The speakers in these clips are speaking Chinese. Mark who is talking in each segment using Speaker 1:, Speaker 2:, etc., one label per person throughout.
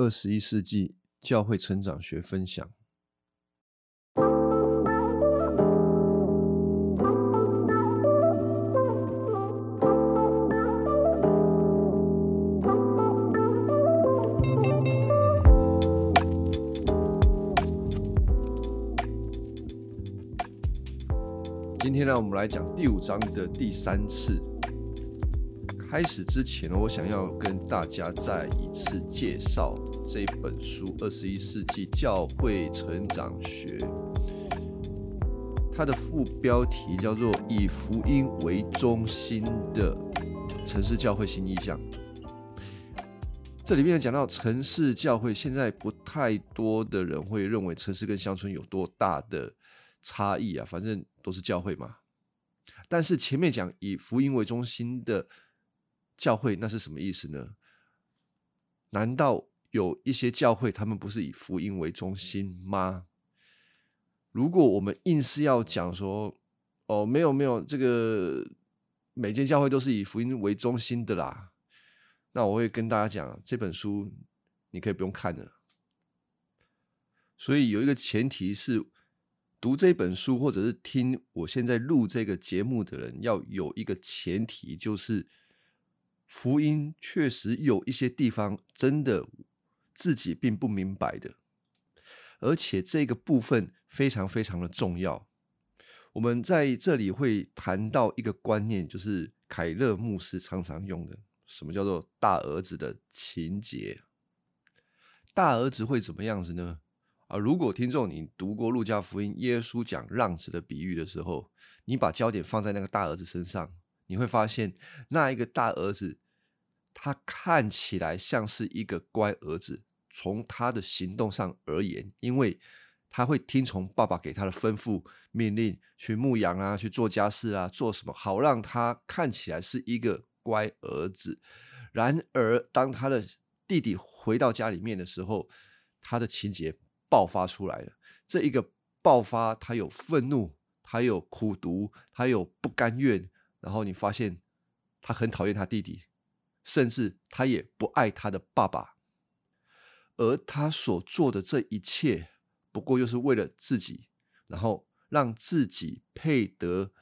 Speaker 1: 二十一世纪教会成长学分享。今天呢，我们来讲第五章的第三次。开始之前，我想要跟大家再一次介绍这本书《二十一世纪教会成长学》。它的副标题叫做“以福音为中心的城市教会新意象”。这里面讲到城市教会，现在不太多的人会认为城市跟乡村有多大的差异啊，反正都是教会嘛。但是前面讲以福音为中心的。教会那是什么意思呢？难道有一些教会他们不是以福音为中心吗？如果我们硬是要讲说，哦，没有没有，这个每间教会都是以福音为中心的啦，那我会跟大家讲，这本书你可以不用看了。所以有一个前提是，读这本书或者是听我现在录这个节目的人，要有一个前提就是。福音确实有一些地方真的自己并不明白的，而且这个部分非常非常的重要。我们在这里会谈到一个观念，就是凯勒牧师常常用的，什么叫做大儿子的情节？大儿子会怎么样子呢？啊，如果听众你读过路加福音，耶稣讲浪子的比喻的时候，你把焦点放在那个大儿子身上。你会发现，那一个大儿子，他看起来像是一个乖儿子。从他的行动上而言，因为他会听从爸爸给他的吩咐、命令，去牧羊啊，去做家事啊，做什么，好让他看起来是一个乖儿子。然而，当他的弟弟回到家里面的时候，他的情节爆发出来了。这一个爆发，他有愤怒，他有苦读，他有不甘愿。然后你发现，他很讨厌他弟弟，甚至他也不爱他的爸爸，而他所做的这一切，不过又是为了自己，然后让自己配得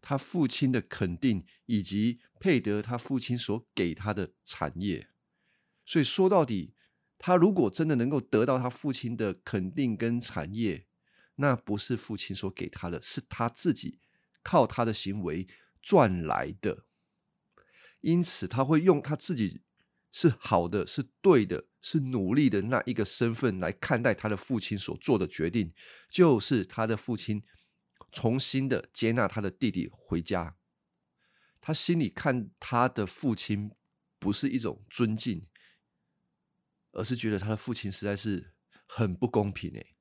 Speaker 1: 他父亲的肯定，以及配得他父亲所给他的产业。所以说到底，他如果真的能够得到他父亲的肯定跟产业，那不是父亲所给他的，是他自己。靠他的行为赚来的，因此他会用他自己是好的、是对的、是努力的那一个身份来看待他的父亲所做的决定，就是他的父亲重新的接纳他的弟弟回家。他心里看他的父亲不是一种尊敬，而是觉得他的父亲实在是很不公平诶。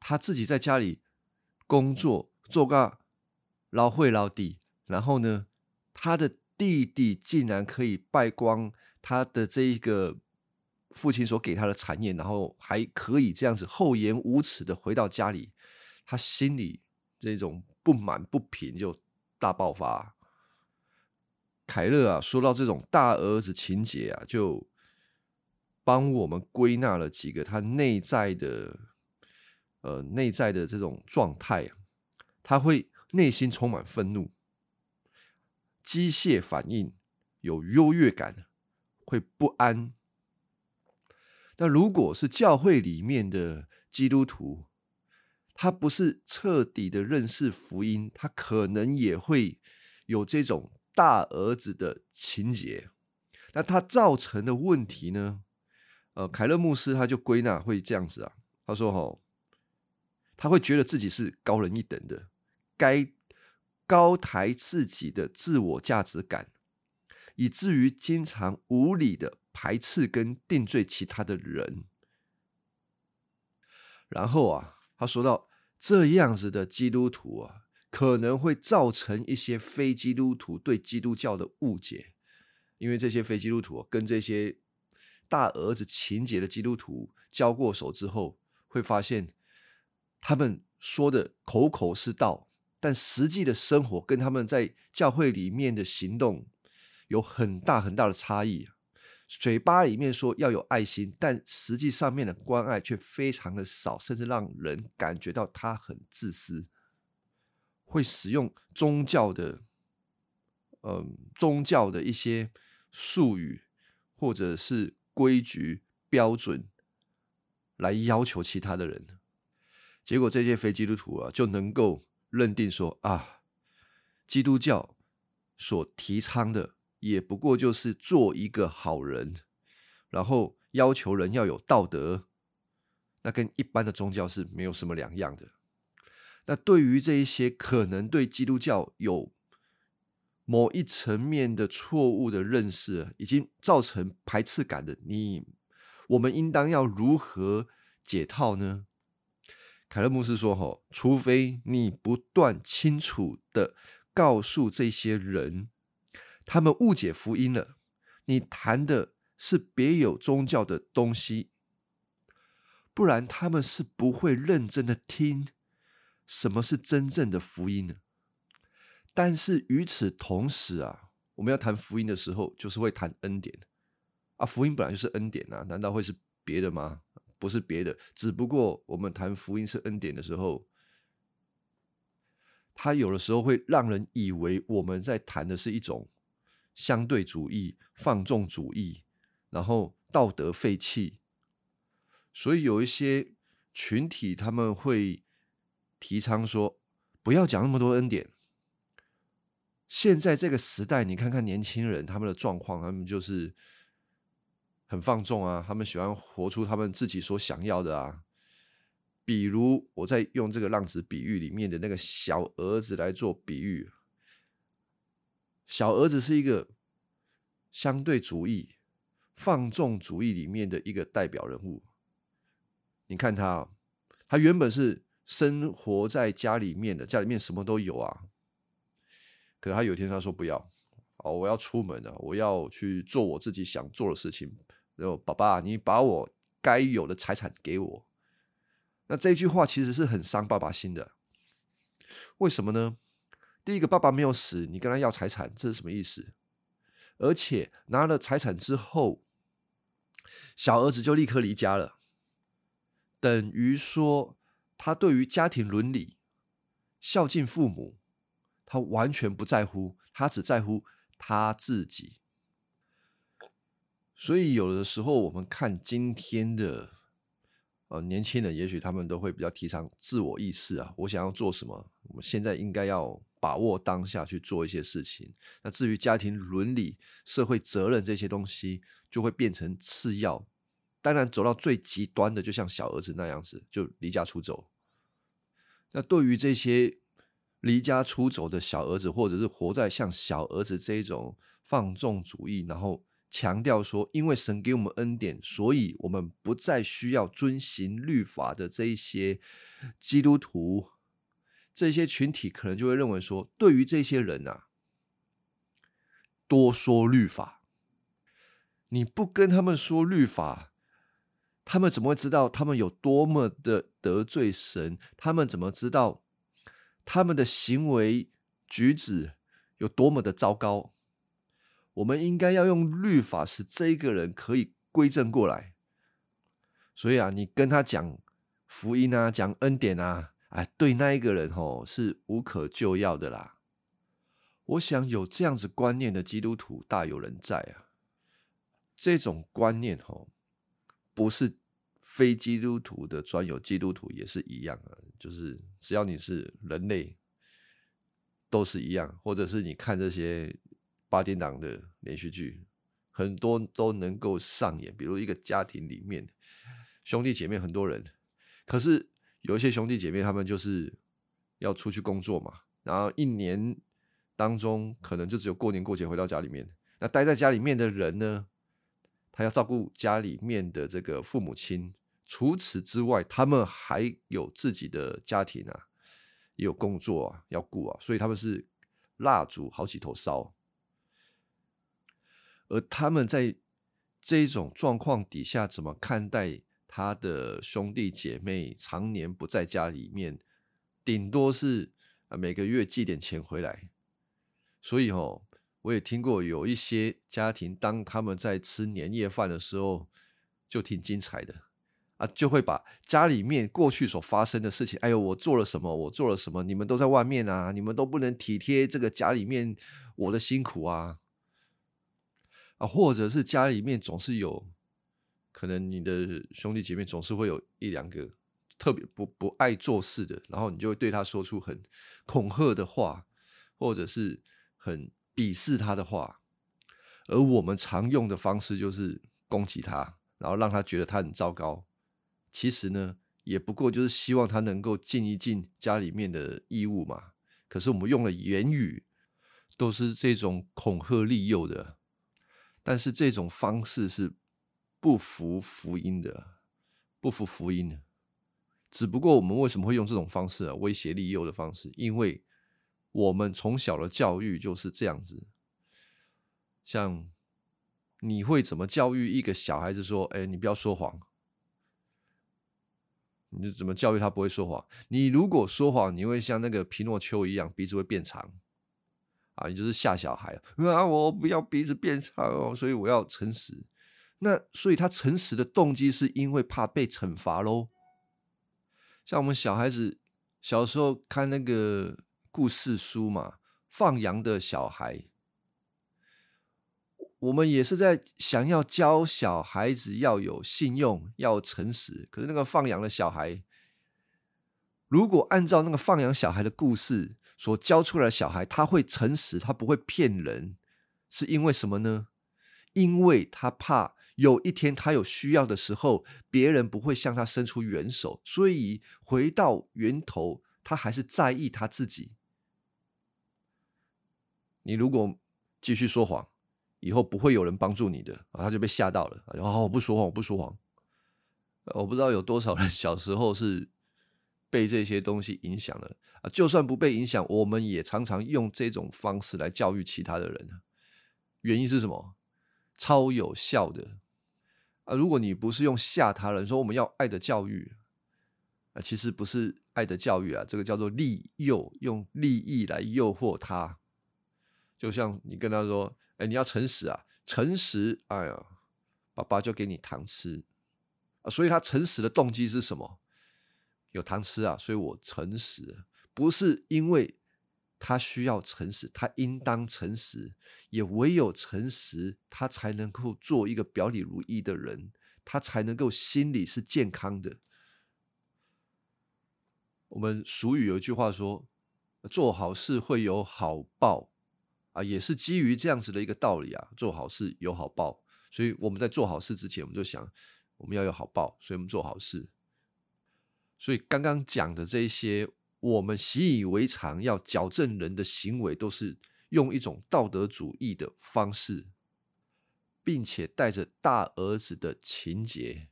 Speaker 1: 他自己在家里工作。做个老会老弟，然后呢，他的弟弟竟然可以败光他的这一个父亲所给他的产业，然后还可以这样子厚颜无耻的回到家里，他心里这种不满不平就大爆发。凯勒啊，说到这种大儿子情节啊，就帮我们归纳了几个他内在的呃内在的这种状态啊。他会内心充满愤怒、机械反应，有优越感，会不安。那如果是教会里面的基督徒，他不是彻底的认识福音，他可能也会有这种大儿子的情节。那他造成的问题呢？呃，凯勒牧师他就归纳会这样子啊，他说：“哈，他会觉得自己是高人一等的。”该高抬自己的自我价值感，以至于经常无理的排斥跟定罪其他的人。然后啊，他说到这样子的基督徒啊，可能会造成一些非基督徒对基督教的误解，因为这些非基督徒跟这些大儿子情节的基督徒交过手之后，会发现他们说的口口是道。但实际的生活跟他们在教会里面的行动有很大很大的差异，嘴巴里面说要有爱心，但实际上面的关爱却非常的少，甚至让人感觉到他很自私，会使用宗教的，嗯，宗教的一些术语或者是规矩标准来要求其他的人，结果这些非基督徒啊就能够认定说啊，基督教所提倡的。也不过就是做一个好人，然后要求人要有道德，那跟一般的宗教是没有什么两样的。那对于这一些可能对基督教有某一层面的错误的认识，已经造成排斥感的，你我们应当要如何解套呢？凯勒牧师说：“吼，除非你不断清楚的告诉这些人。”他们误解福音了，你谈的是别有宗教的东西，不然他们是不会认真的听什么是真正的福音的。但是与此同时啊，我们要谈福音的时候，就是会谈恩典啊，福音本来就是恩典啊，难道会是别的吗？不是别的，只不过我们谈福音是恩典的时候。他有的时候会让人以为我们在谈的是一种。相对主义、放纵主义，然后道德废弃，所以有一些群体他们会提倡说，不要讲那么多恩典。现在这个时代，你看看年轻人他们的状况，他们就是很放纵啊，他们喜欢活出他们自己所想要的啊。比如我在用这个浪子比喻里面的那个小儿子来做比喻。小儿子是一个相对主义、放纵主义里面的一个代表人物。你看他，他原本是生活在家里面的，家里面什么都有啊。可是他有一天他说不要，哦，我要出门了，我要去做我自己想做的事情。然后爸爸，你把我该有的财产给我。那这句话其实是很伤爸爸心的。为什么呢？第一个，爸爸没有死，你跟他要财产，这是什么意思？而且拿了财产之后，小儿子就立刻离家了，等于说他对于家庭伦理、孝敬父母，他完全不在乎，他只在乎他自己。所以有的时候，我们看今天的。呃，年轻人也许他们都会比较提倡自我意识啊，我想要做什么，我们现在应该要把握当下去做一些事情。那至于家庭伦理、社会责任这些东西，就会变成次要。当然，走到最极端的，就像小儿子那样子，就离家出走。那对于这些离家出走的小儿子，或者是活在像小儿子这种放纵主义，然后。强调说，因为神给我们恩典，所以我们不再需要遵行律法的这一些基督徒，这些群体可能就会认为说，对于这些人啊，多说律法，你不跟他们说律法，他们怎么会知道他们有多么的得罪神？他们怎么知道他们的行为举止有多么的糟糕？我们应该要用律法使这一个人可以归正过来。所以啊，你跟他讲福音啊，讲恩典啊，哎，对那一个人吼是无可救药的啦。我想有这样子观念的基督徒大有人在啊。这种观念吼不是非基督徒的专有，基督徒也是一样啊。就是只要你是人类，都是一样，或者是你看这些。八点档的连续剧，很多都能够上演。比如一个家庭里面，兄弟姐妹很多人，可是有一些兄弟姐妹，他们就是要出去工作嘛，然后一年当中可能就只有过年过节回到家里面。那待在家里面的人呢，他要照顾家里面的这个父母亲，除此之外，他们还有自己的家庭啊，也有工作啊要顾啊，所以他们是蜡烛好几头烧。而他们在这种状况底下，怎么看待他的兄弟姐妹常年不在家里面，顶多是每个月寄点钱回来。所以哦，我也听过有一些家庭，当他们在吃年夜饭的时候，就挺精彩的啊，就会把家里面过去所发生的事情，哎呦，我做了什么，我做了什么，你们都在外面啊，你们都不能体贴这个家里面我的辛苦啊，啊，或者是家里面总是有可能你的兄弟姐妹总是会有一两个特别不不爱做事的，然后你就会对他说出很恐吓的话，或者是很。鄙视他的话，而我们常用的方式就是攻击他，然后让他觉得他很糟糕。其实呢，也不过就是希望他能够尽一尽家里面的义务嘛。可是我们用的言语都是这种恐吓利诱的，但是这种方式是不服福音的，不服福音的。只不过我们为什么会用这种方式啊？威胁利诱的方式，因为。我们从小的教育就是这样子，像你会怎么教育一个小孩子说：“哎，你不要说谎。”你就怎么教育他不会说谎？你如果说谎，你会像那个皮诺丘一样，鼻子会变长啊！你就是吓小孩啊！我不要鼻子变长哦，所以我要诚实。那所以他诚实的动机是因为怕被惩罚喽。像我们小孩子小时候看那个。故事书嘛，放羊的小孩，我们也是在想要教小孩子要有信用，要诚实。可是那个放羊的小孩，如果按照那个放羊小孩的故事所教出来的小孩，他会诚实，他不会骗人，是因为什么呢？因为他怕有一天他有需要的时候，别人不会向他伸出援手，所以回到源头，他还是在意他自己。你如果继续说谎，以后不会有人帮助你的啊！他就被吓到了，然后我不说谎，我不说谎。我不知道有多少人 小时候是被这些东西影响了啊！就算不被影响，我们也常常用这种方式来教育其他的人。原因是什么？超有效的啊！如果你不是用吓他人，说我们要爱的教育啊，其实不是爱的教育啊，这个叫做利诱，用利益来诱惑他。就像你跟他说：“哎，你要诚实啊，诚实，哎呀，爸爸就给你糖吃啊。”所以他诚实的动机是什么？有糖吃啊，所以我诚实，不是因为他需要诚实，他应当诚实，也唯有诚实，他才能够做一个表里如一的人，他才能够心里是健康的。我们俗语有一句话说：“做好事会有好报。”啊，也是基于这样子的一个道理啊，做好事有好报，所以我们在做好事之前，我们就想我们要有好报，所以我们做好事。所以刚刚讲的这些，我们习以为常要矫正人的行为，都是用一种道德主义的方式，并且带着大儿子的情节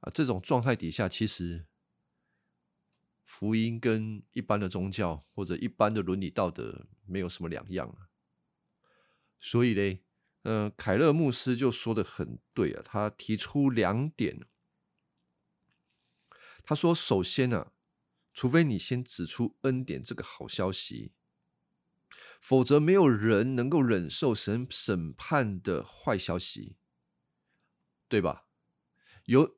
Speaker 1: 啊，这种状态底下，其实。福音跟一般的宗教或者一般的伦理道德没有什么两样，所以嘞，嗯，凯勒牧师就说的很对啊，他提出两点，他说，首先呢，除非你先指出恩典这个好消息，否则没有人能够忍受神审判的坏消息，对吧？有。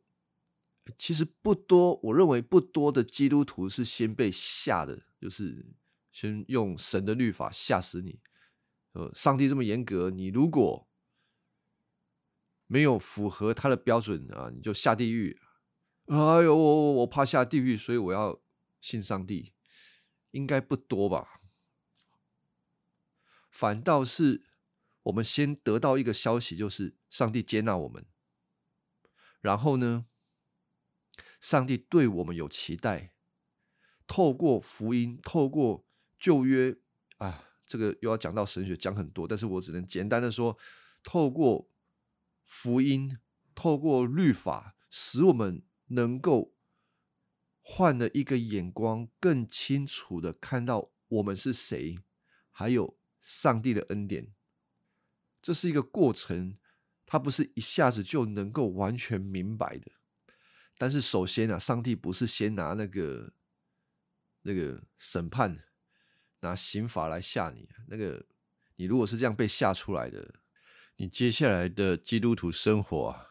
Speaker 1: 其实不多，我认为不多的基督徒是先被吓的，就是先用神的律法吓死你。呃，上帝这么严格，你如果没有符合他的标准啊，你就下地狱。哎呦，我我我怕下地狱，所以我要信上帝，应该不多吧？反倒是我们先得到一个消息，就是上帝接纳我们，然后呢？上帝对我们有期待，透过福音，透过旧约啊，这个又要讲到神学，讲很多，但是我只能简单的说，透过福音，透过律法，使我们能够换了一个眼光，更清楚的看到我们是谁，还有上帝的恩典。这是一个过程，它不是一下子就能够完全明白的。但是首先啊，上帝不是先拿那个那个审判、拿刑罚来吓你，那个你如果是这样被吓出来的，你接下来的基督徒生活啊，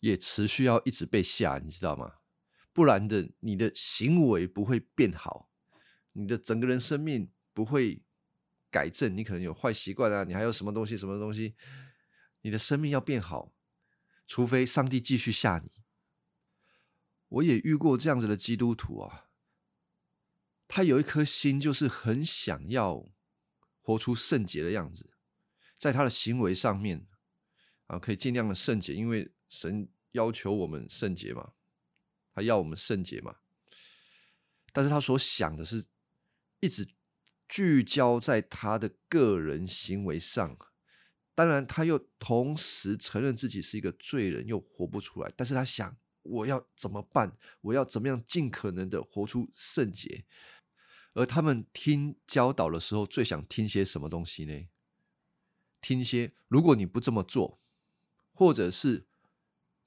Speaker 1: 也持续要一直被吓，你知道吗？不然的，你的行为不会变好，你的整个人生命不会改正，你可能有坏习惯啊，你还有什么东西，什么东西，你的生命要变好，除非上帝继续吓你。我也遇过这样子的基督徒啊。他有一颗心，就是很想要活出圣洁的样子，在他的行为上面啊，可以尽量的圣洁，因为神要求我们圣洁嘛，他要我们圣洁嘛。但是他所想的是，一直聚焦在他的个人行为上。当然，他又同时承认自己是一个罪人，又活不出来。但是他想，我要怎么办？我要怎么样尽可能的活出圣洁？而他们听教导的时候，最想听些什么东西呢？听些如果你不这么做，或者是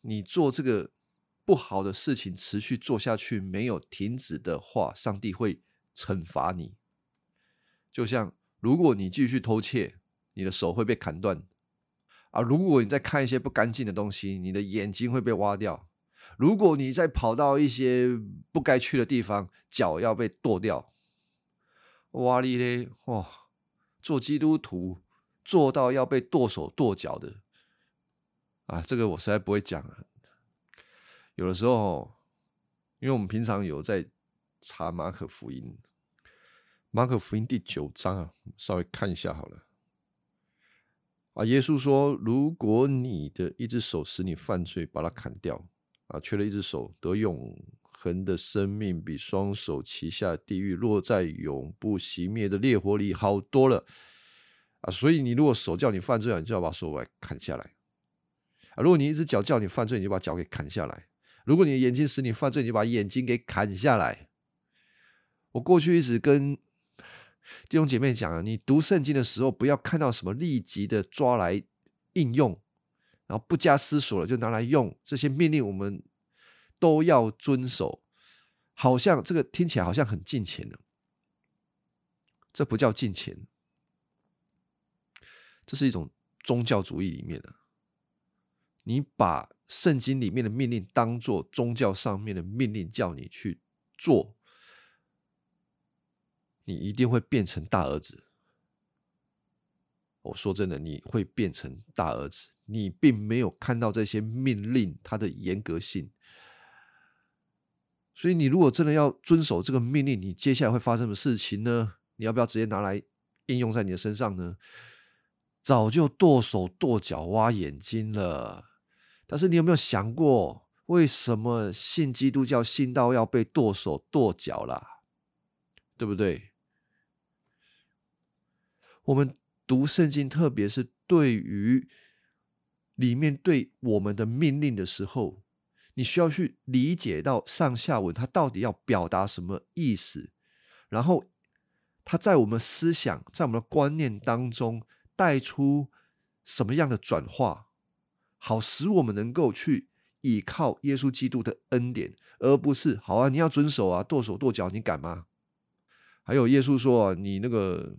Speaker 1: 你做这个不好的事情持续做下去没有停止的话，上帝会惩罚你。就像如果你继续偷窃，你的手会被砍断；啊，如果你在看一些不干净的东西，你的眼睛会被挖掉；如果你在跑到一些不该去的地方，脚要被剁掉。哇哩嘞！哇，做基督徒做到要被剁手剁脚的啊，这个我实在不会讲啊。有的时候，因为我们平常有在查马可福音，马可福音第九章啊，稍微看一下好了。啊，耶稣说：“如果你的一只手使你犯罪，把它砍掉啊，缺了一只手得永。”恒的生命比双手旗下地狱落在永不熄灭的烈火里好多了啊！所以你如果手叫你犯罪，你就要把手来砍下来！如果你一只脚叫你犯罪，你就把脚给砍下来；如果你的眼睛使你犯罪，你就把眼睛给砍下来。我过去一直跟弟兄姐妹讲你读圣经的时候，不要看到什么立即的抓来应用，然后不加思索了就拿来用这些命令，我们。都要遵守，好像这个听起来好像很近钱呢，这不叫近钱，这是一种宗教主义里面的。你把圣经里面的命令当做宗教上面的命令，叫你去做，你一定会变成大儿子。我说真的，你会变成大儿子，你并没有看到这些命令它的严格性。所以，你如果真的要遵守这个命令，你接下来会发生什么事情呢？你要不要直接拿来应用在你的身上呢？早就剁手剁脚挖眼睛了。但是，你有没有想过，为什么信基督教信到要被剁手剁脚啦？对不对？我们读圣经，特别是对于里面对我们的命令的时候。你需要去理解到上下文，它到底要表达什么意思，然后它在我们思想、在我们的观念当中带出什么样的转化，好使我们能够去依靠耶稣基督的恩典，而不是好啊，你要遵守啊，剁手剁脚，你敢吗？还有耶稣说，你那个。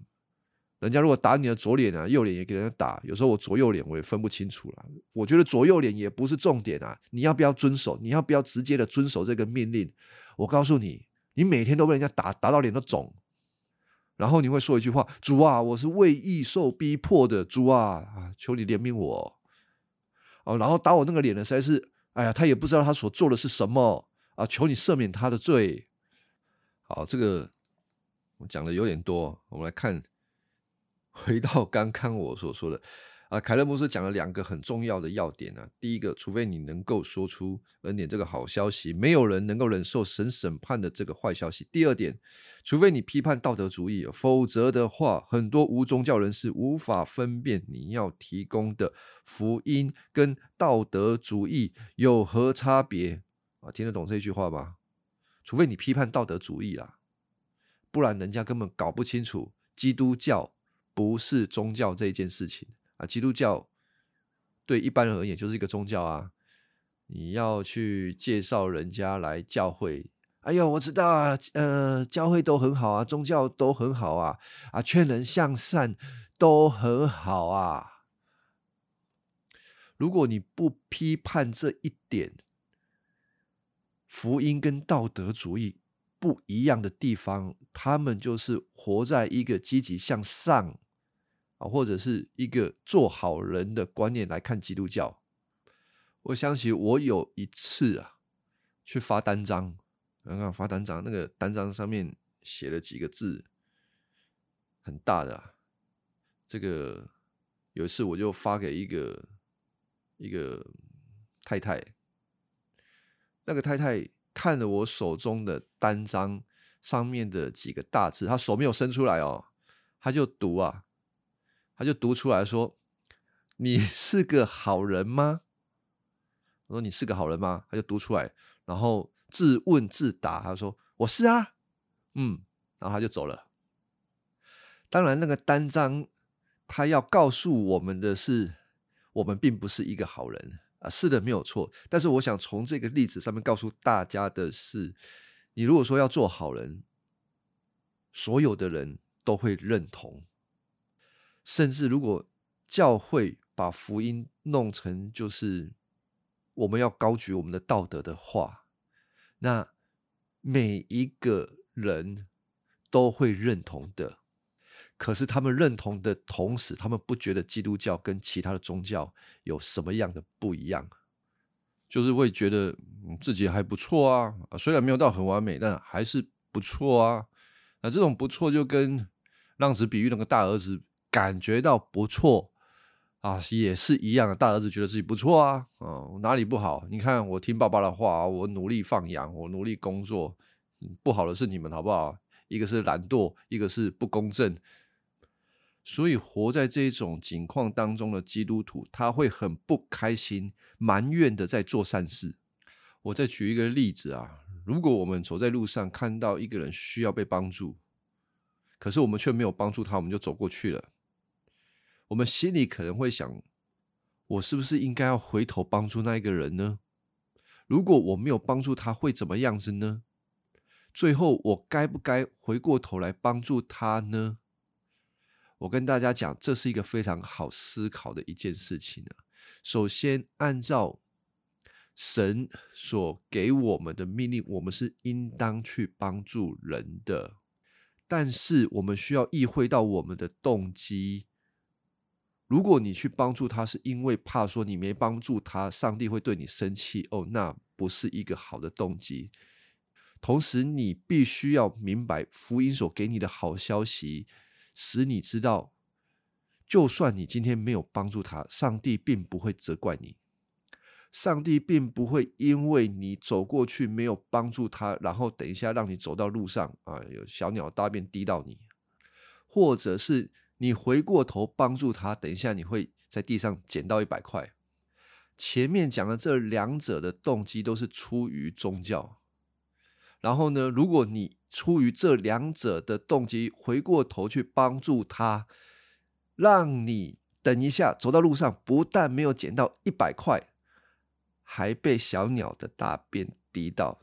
Speaker 1: 人家如果打你的左脸啊，右脸也给人家打。有时候我左右脸我也分不清楚了。我觉得左右脸也不是重点啊。你要不要遵守？你要不要直接的遵守这个命令？我告诉你，你每天都被人家打，打到脸都肿，然后你会说一句话：“主啊，我是为义受逼迫的，主啊啊，求你怜悯我。”哦，然后打我那个脸的实在是，哎呀，他也不知道他所做的是什么啊，求你赦免他的罪。好，这个我讲的有点多，我们来看。回到刚刚我所说的啊，凯勒牧师讲了两个很重要的要点啊。第一个，除非你能够说出恩典这个好消息，没有人能够忍受神审判的这个坏消息。第二点，除非你批判道德主义，否则的话，很多无宗教人士无法分辨你要提供的福音跟道德主义有何差别啊？听得懂这句话吗？除非你批判道德主义啦，不然人家根本搞不清楚基督教。不是宗教这一件事情啊，基督教对一般人而言就是一个宗教啊。你要去介绍人家来教会，哎呦，我知道啊，呃，教会都很好啊，宗教都很好啊，啊，劝人向善都很好啊。如果你不批判这一点，福音跟道德主义不一样的地方，他们就是活在一个积极向上啊，或者是一个做好人的观念来看基督教。我想起我有一次啊，去发单张，看看发单张，那个单张上面写了几个字，很大的。这个有一次我就发给一个一个太太，那个太太看了我手中的单张上面的几个大字，她手没有伸出来哦，她就读啊，她就读出来说：“你是个好人吗？”我说：“你是个好人吗？”他就读出来，然后自问自答。他说：“我是啊，嗯。”然后他就走了。当然，那个单张他要告诉我们的是，我们并不是一个好人啊。是的，没有错。但是，我想从这个例子上面告诉大家的是，你如果说要做好人，所有的人都会认同。甚至，如果教会把福音弄成就是。我们要高举我们的道德的话，那每一个人都会认同的。可是他们认同的同时，他们不觉得基督教跟其他的宗教有什么样的不一样，就是会觉得自己还不错啊，虽然没有到很完美，但还是不错啊。那这种不错，就跟浪子比喻那个大儿子感觉到不错。啊，也是一样的。大儿子觉得自己不错啊，哦，哪里不好？你看我听爸爸的话，我努力放羊，我努力工作。不好的是你们，好不好？一个是懒惰，一个是不公正。所以活在这种境况当中的基督徒，他会很不开心，埋怨的在做善事。我再举一个例子啊，如果我们走在路上看到一个人需要被帮助，可是我们却没有帮助他，我们就走过去了。我们心里可能会想：我是不是应该要回头帮助那一个人呢？如果我没有帮助他，会怎么样子呢？最后，我该不该回过头来帮助他呢？我跟大家讲，这是一个非常好思考的一件事情啊。首先，按照神所给我们的命令，我们是应当去帮助人的，但是我们需要意会到我们的动机。如果你去帮助他，是因为怕说你没帮助他，上帝会对你生气哦，那不是一个好的动机。同时，你必须要明白福音所给你的好消息，使你知道，就算你今天没有帮助他，上帝并不会责怪你，上帝并不会因为你走过去没有帮助他，然后等一下让你走到路上啊，有小鸟大便滴到你，或者是。你回过头帮助他，等一下你会在地上捡到一百块。前面讲的这两者的动机都是出于宗教。然后呢，如果你出于这两者的动机回过头去帮助他，让你等一下走到路上，不但没有捡到一百块，还被小鸟的大便滴到，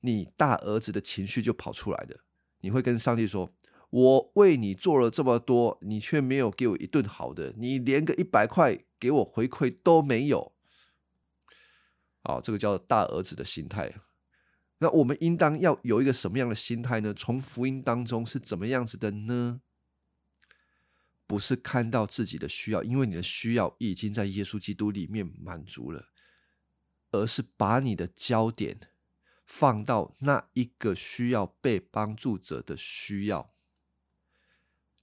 Speaker 1: 你大儿子的情绪就跑出来了。你会跟上帝说。我为你做了这么多，你却没有给我一顿好的，你连个一百块给我回馈都没有。好，这个叫大儿子的心态。那我们应当要有一个什么样的心态呢？从福音当中是怎么样子的呢？不是看到自己的需要，因为你的需要已经在耶稣基督里面满足了，而是把你的焦点放到那一个需要被帮助者的需要。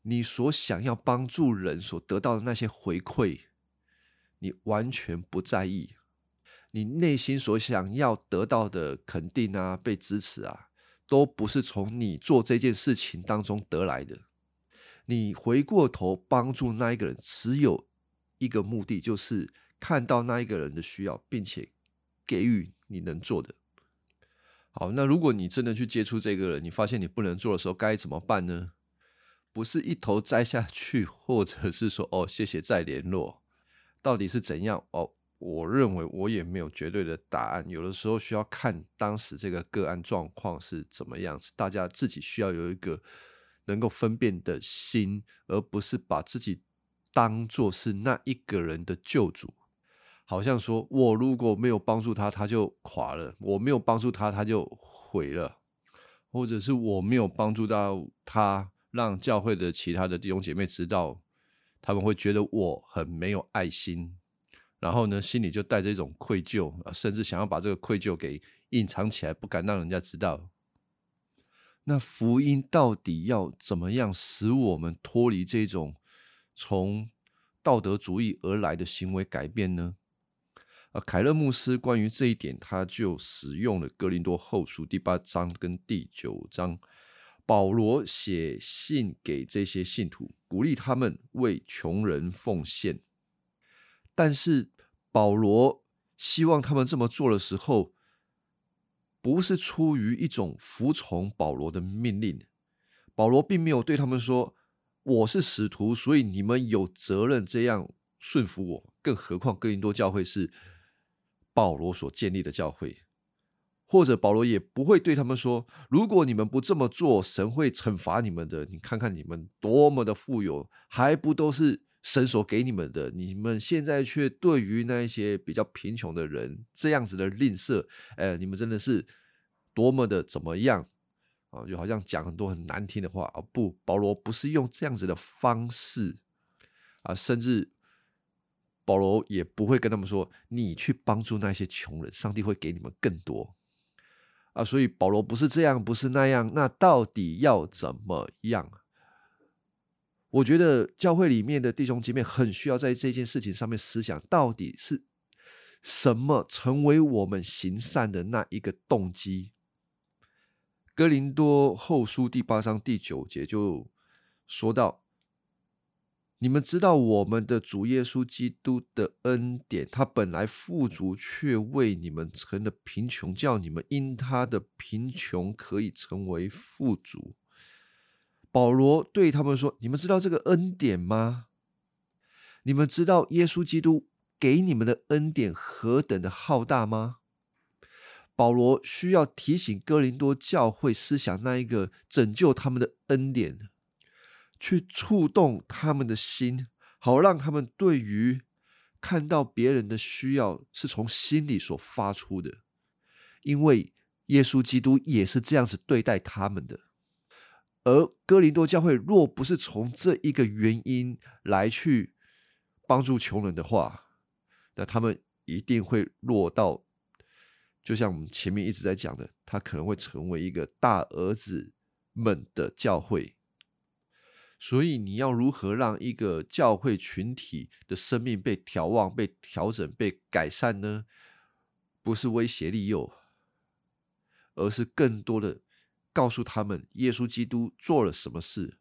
Speaker 1: 你所想要帮助人所得到的那些回馈，你完全不在意。你内心所想要得到的肯定啊，被支持啊，都不是从你做这件事情当中得来的。你回过头帮助那一个人，只有一个目的，就是看到那一个人的需要，并且给予你能做的。好，那如果你真的去接触这个人，你发现你不能做的时候，该怎么办呢？不是一头栽下去，或者是说哦，谢谢再联络，到底是怎样？哦，我认为我也没有绝对的答案，有的时候需要看当时这个个案状况是怎么样子，大家自己需要有一个能够分辨的心，而不是把自己当做是那一个人的救主。好像说我如果没有帮助他，他就垮了；我没有帮助他，他就毁了；或者是我没有帮助到他，让教会的其他的弟兄姐妹知道，他们会觉得我很没有爱心，然后呢，心里就带着一种愧疚，甚至想要把这个愧疚给隐藏起来，不敢让人家知道。那福音到底要怎么样使我们脱离这种从道德主义而来的行为改变呢？啊，凯勒牧师关于这一点，他就使用了《哥林多后书》第八章跟第九章，保罗写信给这些信徒，鼓励他们为穷人奉献。但是保罗希望他们这么做的时候，不是出于一种服从保罗的命令。保罗并没有对他们说：“我是使徒，所以你们有责任这样顺服我。”更何况哥林多教会是。保罗所建立的教会，或者保罗也不会对他们说：“如果你们不这么做，神会惩罚你们的。”你看看你们多么的富有，还不都是神所给你们的？你们现在却对于那一些比较贫穷的人这样子的吝啬，哎，你们真的是多么的怎么样啊？就好像讲很多很难听的话啊！不，保罗不是用这样子的方式啊，甚至。保罗也不会跟他们说：“你去帮助那些穷人，上帝会给你们更多。”啊，所以保罗不是这样，不是那样。那到底要怎么样？我觉得教会里面的弟兄姐妹很需要在这件事情上面思想，到底是什么成为我们行善的那一个动机？哥林多后书第八章第九节就说到。你们知道我们的主耶稣基督的恩典，他本来富足，却为你们成了贫穷，叫你们因他的贫穷可以成为富足。保罗对他们说：“你们知道这个恩典吗？你们知道耶稣基督给你们的恩典何等的浩大吗？”保罗需要提醒哥林多教会思想那一个拯救他们的恩典。去触动他们的心，好让他们对于看到别人的需要是从心里所发出的，因为耶稣基督也是这样子对待他们的。而哥林多教会若不是从这一个原因来去帮助穷人的话，那他们一定会落到，就像我们前面一直在讲的，他可能会成为一个大儿子们的教会。所以，你要如何让一个教会群体的生命被调望、被调整、被改善呢？不是威胁利诱，而是更多的告诉他们耶稣基督做了什么事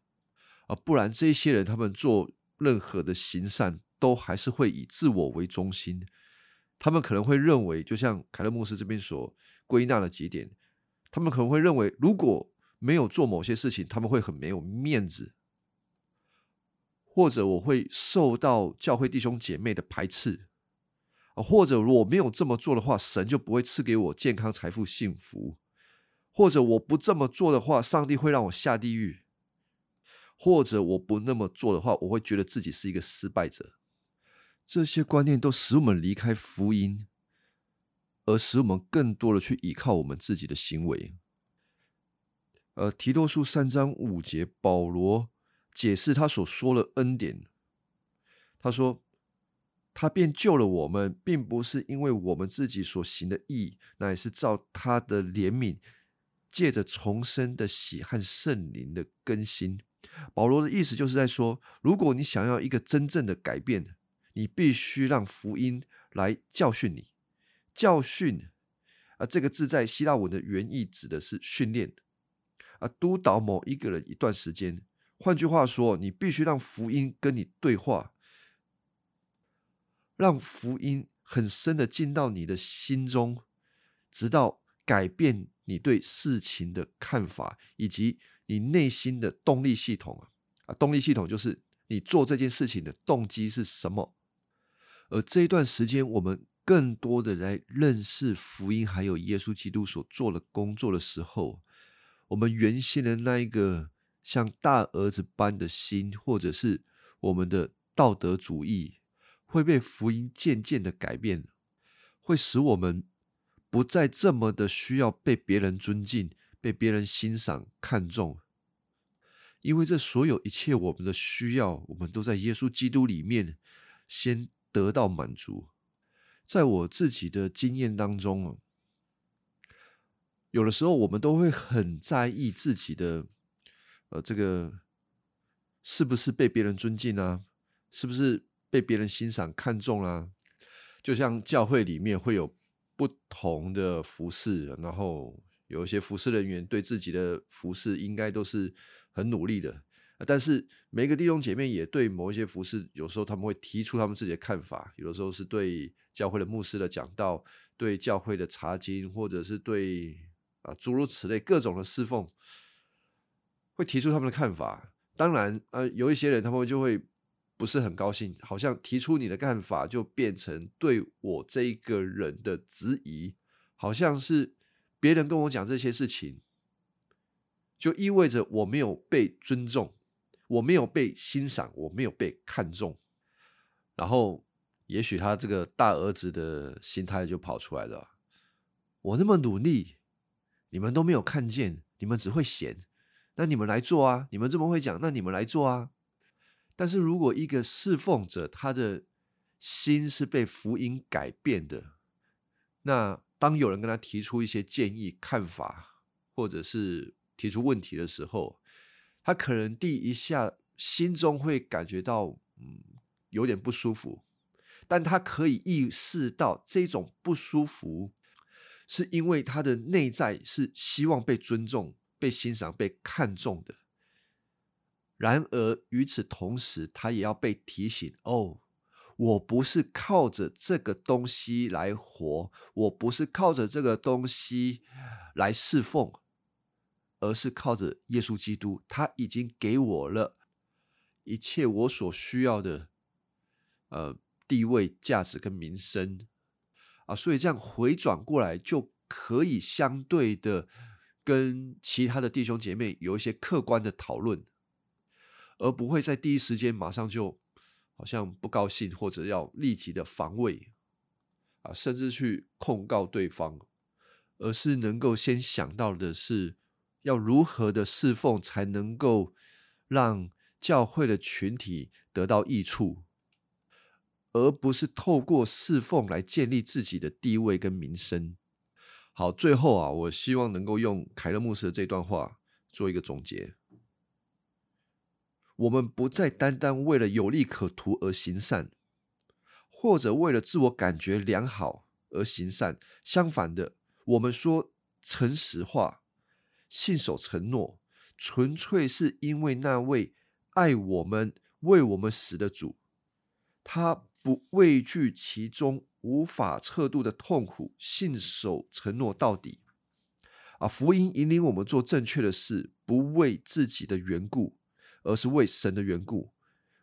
Speaker 1: 啊！不然，这些人他们做任何的行善，都还是会以自我为中心。他们可能会认为，就像凯勒牧师这边所归纳的几点，他们可能会认为，如果没有做某些事情，他们会很没有面子。或者我会受到教会弟兄姐妹的排斥啊，或者我没有这么做的话，神就不会赐给我健康、财富、幸福；或者我不这么做的话，上帝会让我下地狱；或者我不那么做的话，我会觉得自己是一个失败者。这些观念都使我们离开福音，而使我们更多的去依靠我们自己的行为。呃，提多书三章五节，保罗。解释他所说的恩典，他说：“他便救了我们，并不是因为我们自己所行的义，乃是照他的怜悯，借着重生的喜和圣灵的更新。”保罗的意思就是在说，如果你想要一个真正的改变，你必须让福音来教训你。教训啊，这个字在希腊文的原意指的是训练啊，督导某一个人一段时间。换句话说，你必须让福音跟你对话，让福音很深的进到你的心中，直到改变你对事情的看法，以及你内心的动力系统啊啊！动力系统就是你做这件事情的动机是什么。而这一段时间，我们更多的来认识福音，还有耶稣基督所做的工作的时候，我们原先的那一个。像大儿子般的心，或者是我们的道德主义，会被福音渐渐的改变，会使我们不再这么的需要被别人尊敬、被别人欣赏、看重，因为这所有一切我们的需要，我们都在耶稣基督里面先得到满足。在我自己的经验当中有的时候我们都会很在意自己的，呃，这个是不是被别人尊敬啊？是不是被别人欣赏看重啊？就像教会里面会有不同的服饰，然后有一些服饰人员对自己的服饰应该都是很努力的，但是每个弟兄姐妹也对某一些服饰，有时候他们会提出他们自己的看法，有的时候是对教会的牧师的讲道，对教会的查经，或者是对。啊，诸如此类，各种的侍奉会提出他们的看法。当然，呃，有一些人他们就会不是很高兴，好像提出你的看法就变成对我这一个人的质疑，好像是别人跟我讲这些事情，就意味着我没有被尊重，我没有被欣赏，我没有被看重。然后，也许他这个大儿子的心态就跑出来了：我那么努力。你们都没有看见，你们只会嫌，那你们来做啊！你们这么会讲，那你们来做啊！但是如果一个侍奉者他的心是被福音改变的，那当有人跟他提出一些建议、看法，或者是提出问题的时候，他可能第一下心中会感觉到嗯有点不舒服，但他可以意识到这种不舒服。是因为他的内在是希望被尊重、被欣赏、被看重的。然而与此同时，他也要被提醒：哦，我不是靠着这个东西来活，我不是靠着这个东西来侍奉，而是靠着耶稣基督。他已经给我了一切我所需要的，呃，地位、价值跟名声。啊，所以这样回转过来就可以相对的跟其他的弟兄姐妹有一些客观的讨论，而不会在第一时间马上就好像不高兴或者要立即的防卫啊，甚至去控告对方，而是能够先想到的是要如何的侍奉才能够让教会的群体得到益处。而不是透过侍奉来建立自己的地位跟名声。好，最后啊，我希望能够用凯勒牧师的这段话做一个总结：我们不再单单为了有利可图而行善，或者为了自我感觉良好而行善。相反的，我们说诚实话、信守承诺，纯粹是因为那位爱我们、为我们死的主，他。不畏惧其中无法测度的痛苦，信守承诺到底。啊，福音引领我们做正确的事，不为自己的缘故，而是为神的缘故，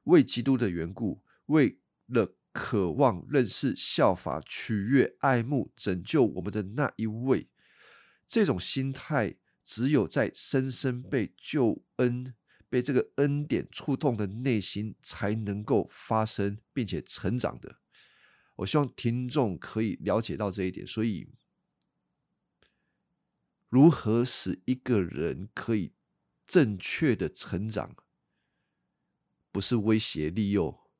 Speaker 1: 为基督的缘故，为了渴望认识、效法、取悦、爱慕、拯救我们的那一位。这种心态，只有在深深被救恩。被这个恩典触动的内心才能够发生并且成长的。我希望听众可以了解到这一点。所以，如何使一个人可以正确的成长，不是威胁利诱，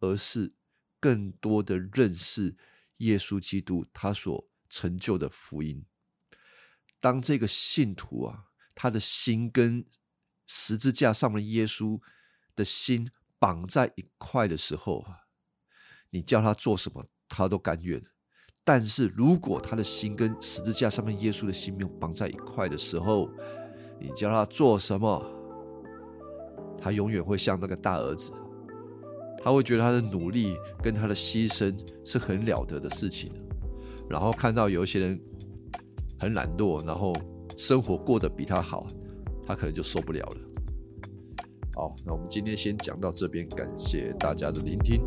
Speaker 1: 而是更多的认识耶稣基督他所成就的福音。当这个信徒啊，他的心跟十字架上面耶稣的心绑在一块的时候，你叫他做什么，他都甘愿。但是如果他的心跟十字架上面耶稣的心没有绑在一块的时候，你叫他做什么，他永远会像那个大儿子，他会觉得他的努力跟他的牺牲是很了得的事情。然后看到有一些人很懒惰，然后生活过得比他好。他可能就受不了了。好，那我们今天先讲到这边，感谢大家的聆听。